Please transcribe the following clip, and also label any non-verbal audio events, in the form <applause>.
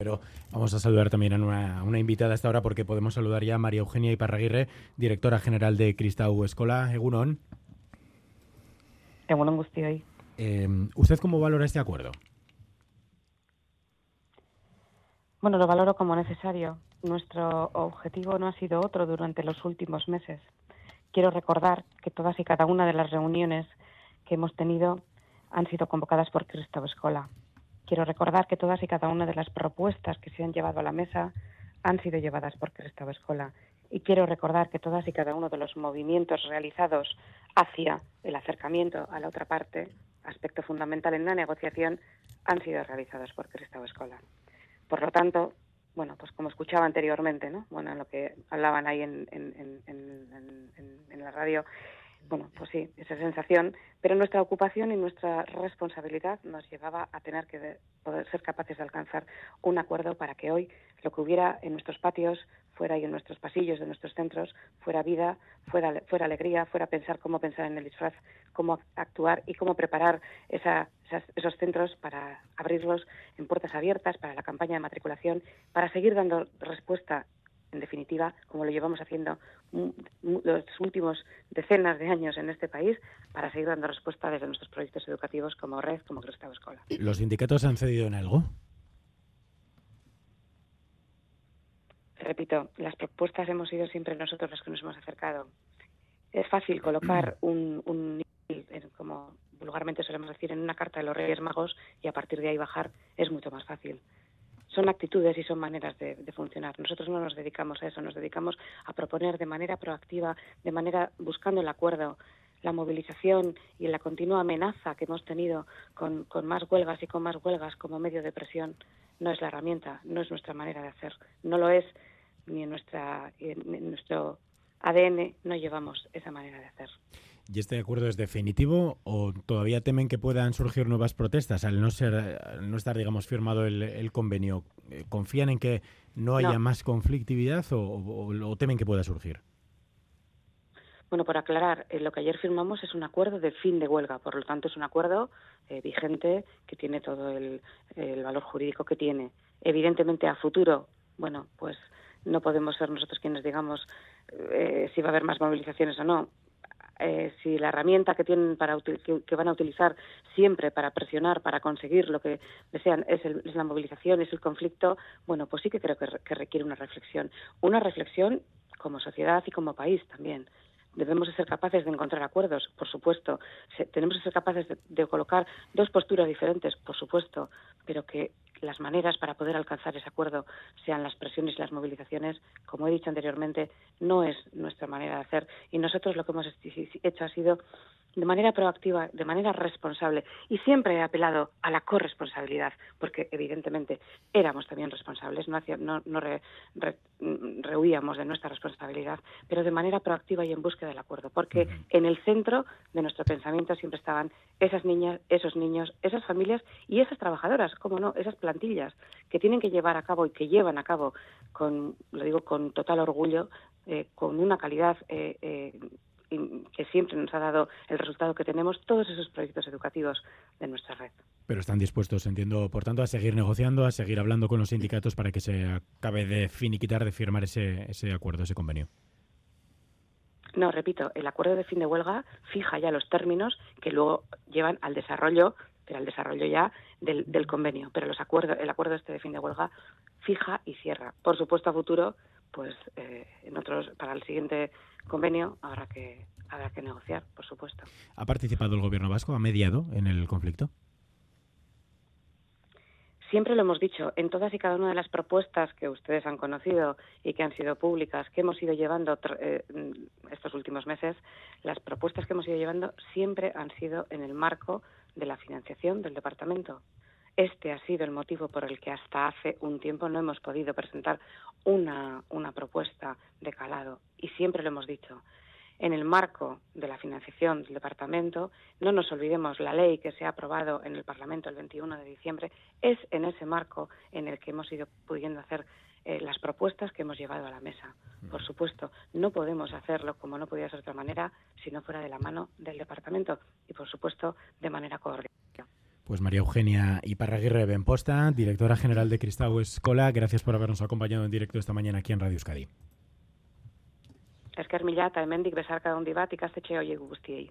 Pero vamos a saludar también a una, invitada a esta hora porque podemos saludar ya a María Eugenia Iparraguirre, directora general de Cristau Escola. Egunon. Egunon Gustioy. Eh, ¿Usted cómo valora este acuerdo? Bueno, lo valoro como necesario. Nuestro objetivo no ha sido otro durante los últimos meses. Quiero recordar que todas y cada una de las reuniones que hemos tenido han sido convocadas por Cristau Escola Quiero recordar que todas y cada una de las propuestas que se han llevado a la mesa han sido llevadas por Cristau Escola. Y quiero recordar que todas y cada uno de los movimientos realizados hacia el acercamiento a la otra parte, aspecto fundamental en la negociación, han sido realizados por Cristau Escola. Por lo tanto, bueno, pues como escuchaba anteriormente, ¿no? Bueno, lo que hablaban ahí en la radio, bueno, pues sí, esa sensación, pero nuestra ocupación y nuestra responsabilidad nos llevaba a tener que poder ser capaces de alcanzar un acuerdo para que hoy lo que hubiera en nuestros patios fuera y en nuestros pasillos de nuestros centros fuera vida, fuera, fuera alegría, fuera pensar cómo pensar en el disfraz, cómo actuar y cómo preparar esos centros para abrirlos en puertas abiertas, para la campaña de matriculación, para seguir dando respuesta en definitiva, como lo llevamos haciendo los últimos decenas de años en este país, para seguir dando respuesta desde nuestros proyectos educativos como Red, como Cristau Escola. ¿Los sindicatos han cedido en algo? Repito, las propuestas hemos sido siempre nosotros los que nos hemos acercado. Es fácil colocar <clears throat> un, un como vulgarmente solemos decir, en una carta de los Reyes Magos y a partir de ahí bajar es mucho más fácil son actitudes y son maneras de, funcionar. Nosotros no nos dedicamos a eso, nos dedicamos a proponer de manera proactiva, de manera buscando el acuerdo, la movilización y la continua amenaza que hemos tenido con, más huelgas y con más huelgas como medio de presión no es la herramienta, no es nuestra manera de hacer, no lo es ni en, nuestra, en nuestro ADN no llevamos esa manera de hacer. ¿Y este acuerdo es definitivo o todavía temen que puedan surgir nuevas protestas al no ser no estar digamos firmado el, convenio? Eh, ¿Confían en que no haya más conflictividad o, temen que pueda surgir? Bueno, por aclarar, eh, lo que ayer firmamos es un acuerdo de fin de huelga, por lo tanto es un acuerdo eh, vigente que tiene todo el, valor jurídico que tiene. Evidentemente, a futuro, bueno, pues no podemos ser nosotros quienes digamos si va a haber más movilizaciones o no. Eh, si la herramienta que tienen para que, van a utilizar siempre para presionar, para conseguir lo que desean es, la movilización, es el conflicto, bueno, pues sí que creo que, requiere una reflexión. Una reflexión como sociedad y como país también. Debemos ser capaces de encontrar acuerdos, por supuesto. tenemos que ser capaces de, colocar dos posturas diferentes, por supuesto, pero que las maneras para poder alcanzar ese acuerdo sean las presiones y las movilizaciones, como he dicho anteriormente, no es nuestra manera de hacer. Y nosotros lo que hemos hecho ha sido de manera proactiva, de manera responsable, y siempre he apelado a la corresponsabilidad, porque evidentemente éramos también responsables, no, no, no rehuíamos de nuestra responsabilidad, pero de manera proactiva y en búsqueda del acuerdo, porque en el centro de nuestro pensamiento siempre estaban esas niñas, esos niños, esas familias y esas trabajadoras, como no, esas plantillas que tienen que llevar a cabo y que llevan a cabo con, lo digo con total orgullo, eh, con una calidad eh, eh, que siempre nos ha dado el resultado que tenemos todos esos proyectos educativos de nuestra red. Pero están dispuestos, entiendo, por tanto, a seguir negociando, a seguir hablando con los sindicatos para que se acabe de finiquitar, de firmar ese, ese acuerdo, ese convenio. No, repito, el acuerdo de fin de huelga fija ya los términos que luego llevan al desarrollo, pero al desarrollo ya del, del convenio. Pero los acuerdos, el acuerdo este de fin de huelga fija y cierra. Por supuesto, a futuro, pues eh, en otros, para el siguiente convenio habrá que, habrá que negociar, por supuesto. ¿Ha participado el gobierno vasco? ¿Ha mediado en el conflicto? Siempre lo hemos dicho, en todas y cada una de las propuestas que ustedes han conocido y que han sido públicas, que hemos ido llevando eh, estos últimos meses, las propuestas que hemos ido llevando siempre han sido en el marco de la financiación del departamento. Este ha sido el motivo por el que hasta hace un tiempo no hemos podido presentar una, una propuesta de calado y siempre lo hemos dicho en el marco de la financiación del departamento, no nos olvidemos la ley que se ha aprobado en el Parlamento el 21 de diciembre, es en ese marco en el que hemos ido pudiendo hacer eh, las propuestas que hemos llevado a la mesa. Por supuesto, no podemos hacerlo como no podía ser de otra manera si no fuera de la mano del departamento y, por supuesto, de manera coordinada. Pues María Eugenia Iparraguirre Benposta, directora general de Cristau Escola, gracias por habernos acompañado en directo esta mañana aquí en Radio Euskadi. Esker mila eta hemendik bezarka handi bat ikastetxe hoiek guztiei.